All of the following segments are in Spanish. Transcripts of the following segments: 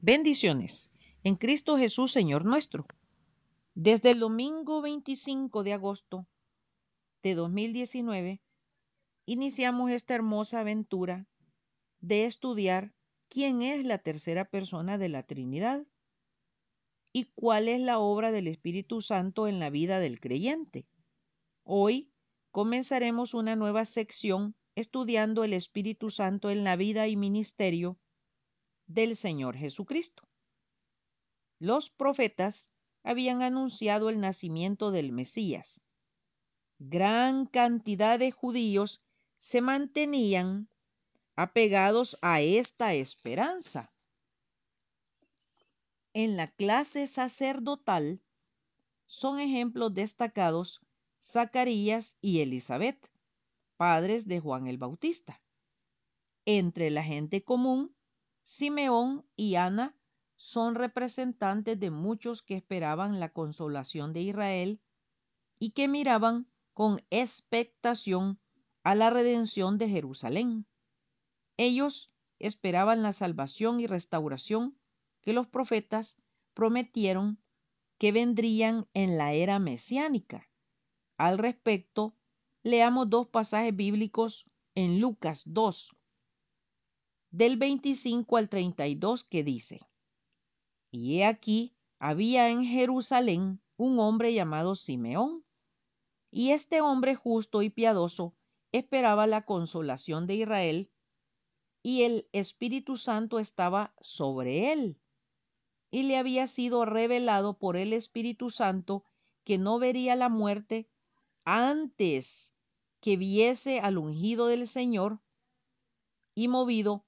Bendiciones en Cristo Jesús, Señor nuestro. Desde el domingo 25 de agosto de 2019, iniciamos esta hermosa aventura de estudiar quién es la tercera persona de la Trinidad y cuál es la obra del Espíritu Santo en la vida del creyente. Hoy comenzaremos una nueva sección estudiando el Espíritu Santo en la vida y ministerio del Señor Jesucristo. Los profetas habían anunciado el nacimiento del Mesías. Gran cantidad de judíos se mantenían apegados a esta esperanza. En la clase sacerdotal son ejemplos destacados Zacarías y Elizabeth, padres de Juan el Bautista. Entre la gente común Simeón y Ana son representantes de muchos que esperaban la consolación de Israel y que miraban con expectación a la redención de Jerusalén. Ellos esperaban la salvación y restauración que los profetas prometieron que vendrían en la era mesiánica. Al respecto, leamos dos pasajes bíblicos en Lucas 2, del 25 al 32 que dice, Y he aquí, había en Jerusalén un hombre llamado Simeón, y este hombre justo y piadoso esperaba la consolación de Israel, y el Espíritu Santo estaba sobre él, y le había sido revelado por el Espíritu Santo que no vería la muerte antes que viese al ungido del Señor, y movido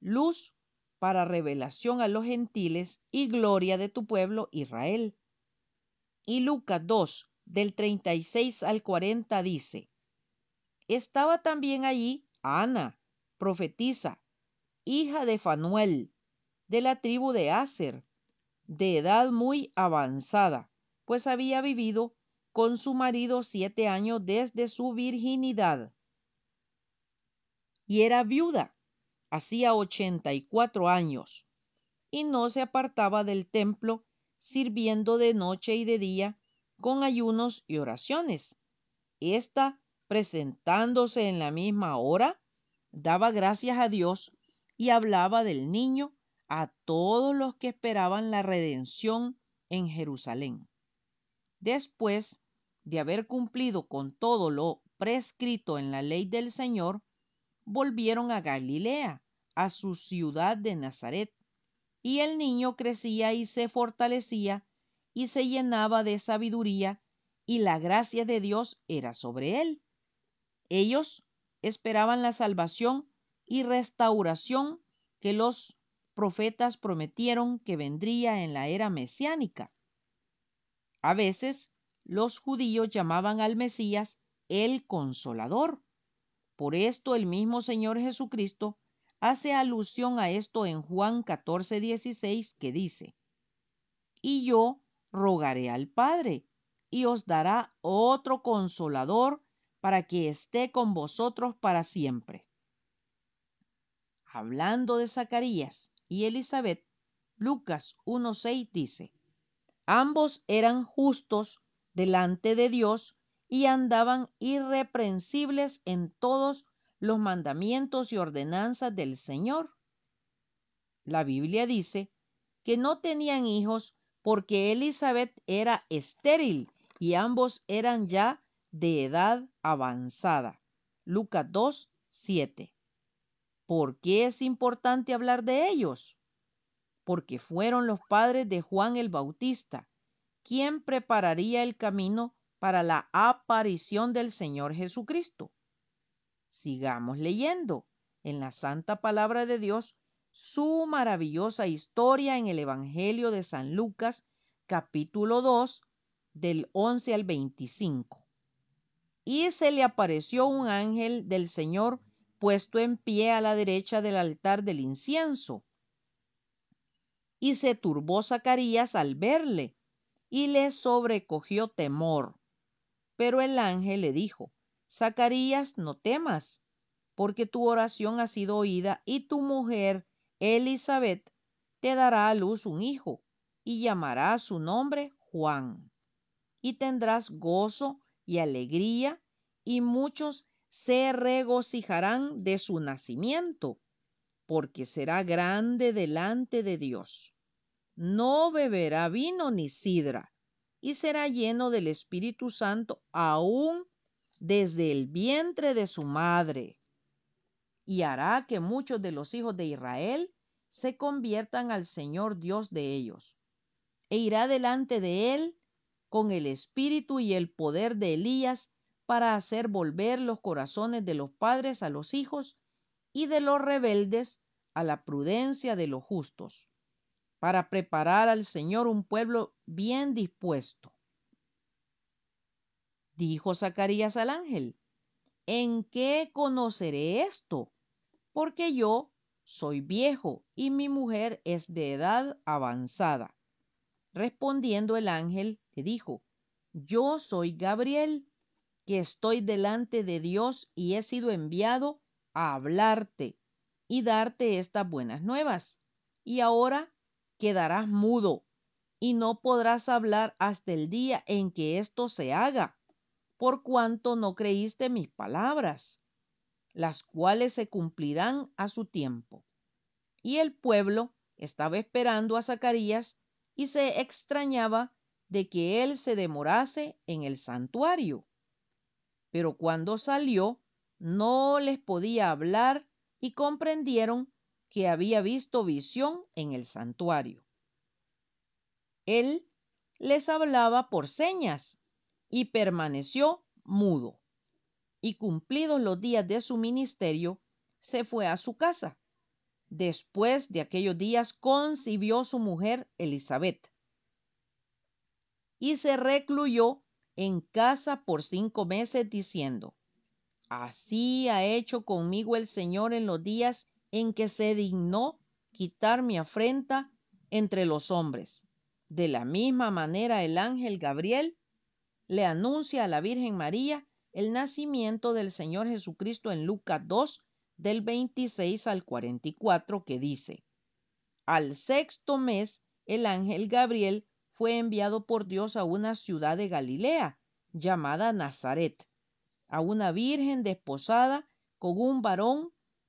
luz para revelación a los gentiles y gloria de tu pueblo Israel. Y Lucas 2, del 36 al 40 dice, Estaba también allí Ana, profetisa, hija de Fanuel, de la tribu de Aser, de edad muy avanzada, pues había vivido con su marido siete años desde su virginidad. Y era viuda hacía ochenta y cuatro años, y no se apartaba del templo, sirviendo de noche y de día con ayunos y oraciones. Esta, presentándose en la misma hora, daba gracias a Dios y hablaba del niño a todos los que esperaban la redención en Jerusalén. Después de haber cumplido con todo lo prescrito en la ley del Señor, volvieron a Galilea, a su ciudad de Nazaret. Y el niño crecía y se fortalecía y se llenaba de sabiduría y la gracia de Dios era sobre él. Ellos esperaban la salvación y restauración que los profetas prometieron que vendría en la era mesiánica. A veces los judíos llamaban al Mesías el consolador por esto el mismo Señor Jesucristo hace alusión a esto en Juan 14, 16, que dice, Y yo rogaré al Padre, y os dará otro consolador para que esté con vosotros para siempre. Hablando de Zacarías y Elizabeth, Lucas 1.6 dice, ambos eran justos delante de Dios y andaban irreprensibles en todos los mandamientos y ordenanzas del Señor. La Biblia dice que no tenían hijos porque Elizabeth era estéril y ambos eran ya de edad avanzada. Lucas 2, 7. ¿Por qué es importante hablar de ellos? Porque fueron los padres de Juan el Bautista, quien prepararía el camino para la aparición del Señor Jesucristo. Sigamos leyendo. En la santa palabra de Dios su maravillosa historia en el Evangelio de San Lucas, capítulo 2, del 11 al 25. Y se le apareció un ángel del Señor puesto en pie a la derecha del altar del incienso. Y se turbó Zacarías al verle, y le sobrecogió temor. Pero el ángel le dijo, Zacarías, no temas, porque tu oración ha sido oída, y tu mujer, Elizabeth, te dará a luz un hijo, y llamará su nombre Juan. Y tendrás gozo y alegría, y muchos se regocijarán de su nacimiento, porque será grande delante de Dios. No beberá vino ni sidra, y será lleno del Espíritu Santo aún desde el vientre de su madre. Y hará que muchos de los hijos de Israel se conviertan al Señor Dios de ellos. E irá delante de él con el espíritu y el poder de Elías para hacer volver los corazones de los padres a los hijos y de los rebeldes a la prudencia de los justos, para preparar al Señor un pueblo bien dispuesto. Dijo Zacarías al ángel, ¿en qué conoceré esto? Porque yo soy viejo y mi mujer es de edad avanzada. Respondiendo el ángel, le dijo, yo soy Gabriel que estoy delante de Dios y he sido enviado a hablarte y darte estas buenas nuevas. Y ahora quedarás mudo y no podrás hablar hasta el día en que esto se haga, por cuanto no creíste mis palabras, las cuales se cumplirán a su tiempo. Y el pueblo estaba esperando a Zacarías y se extrañaba de que él se demorase en el santuario pero cuando salió no les podía hablar y comprendieron que había visto visión en el santuario. Él les hablaba por señas y permaneció mudo. Y cumplidos los días de su ministerio, se fue a su casa. Después de aquellos días concibió su mujer Elizabeth y se recluyó en casa por cinco meses diciendo, Así ha hecho conmigo el Señor en los días en que se dignó quitar mi afrenta entre los hombres. De la misma manera el ángel Gabriel le anuncia a la Virgen María el nacimiento del Señor Jesucristo en Lucas 2 del 26 al 44 que dice, Al sexto mes el ángel Gabriel fue enviado por Dios a una ciudad de Galilea llamada Nazaret, a una virgen desposada con un varón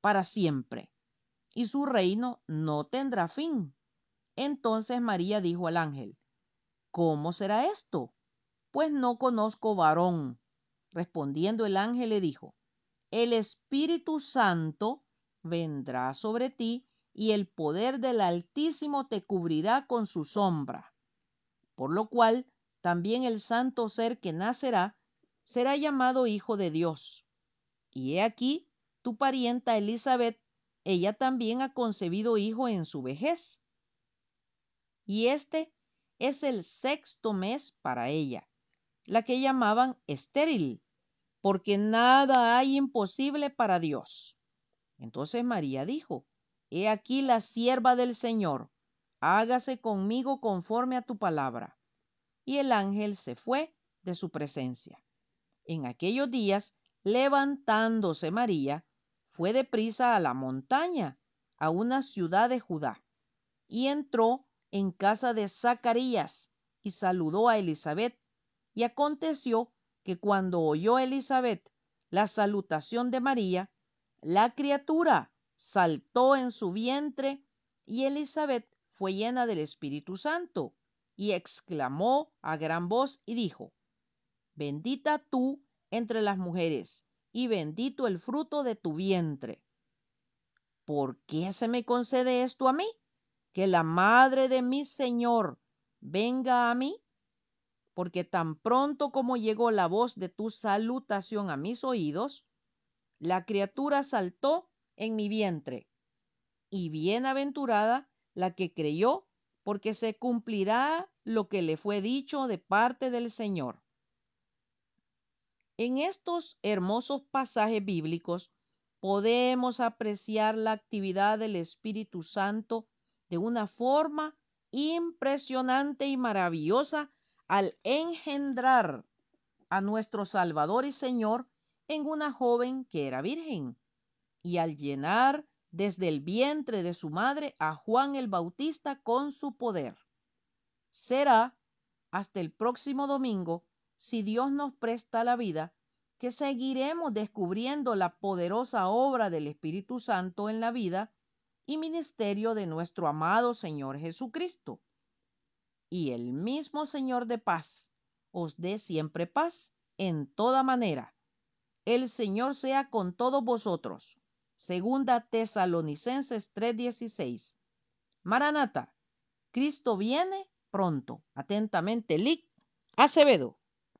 para siempre, y su reino no tendrá fin. Entonces María dijo al ángel, ¿Cómo será esto? Pues no conozco varón. Respondiendo el ángel le dijo, El Espíritu Santo vendrá sobre ti, y el poder del Altísimo te cubrirá con su sombra. Por lo cual también el santo ser que nacerá será llamado Hijo de Dios. Y he aquí, tu parienta Elizabeth, ella también ha concebido hijo en su vejez. Y este es el sexto mes para ella, la que llamaban estéril, porque nada hay imposible para Dios. Entonces María dijo, He aquí la sierva del Señor, hágase conmigo conforme a tu palabra. Y el ángel se fue de su presencia. En aquellos días, levantándose María, fue deprisa a la montaña, a una ciudad de Judá, y entró en casa de Zacarías y saludó a Elizabeth. Y aconteció que cuando oyó Elizabeth la salutación de María, la criatura saltó en su vientre y Elizabeth fue llena del Espíritu Santo y exclamó a gran voz y dijo, Bendita tú entre las mujeres y bendito el fruto de tu vientre. ¿Por qué se me concede esto a mí? Que la madre de mi Señor venga a mí, porque tan pronto como llegó la voz de tu salutación a mis oídos, la criatura saltó en mi vientre. Y bienaventurada la que creyó, porque se cumplirá lo que le fue dicho de parte del Señor. En estos hermosos pasajes bíblicos podemos apreciar la actividad del Espíritu Santo de una forma impresionante y maravillosa al engendrar a nuestro Salvador y Señor en una joven que era virgen y al llenar desde el vientre de su madre a Juan el Bautista con su poder. Será hasta el próximo domingo, si Dios nos presta la vida, que seguiremos descubriendo la poderosa obra del Espíritu Santo en la vida y ministerio de nuestro amado Señor Jesucristo. Y el mismo Señor de paz os dé siempre paz en toda manera. El Señor sea con todos vosotros. Segunda Tesalonicenses 3:16. Maranata, Cristo viene pronto. Atentamente, Lic Acevedo.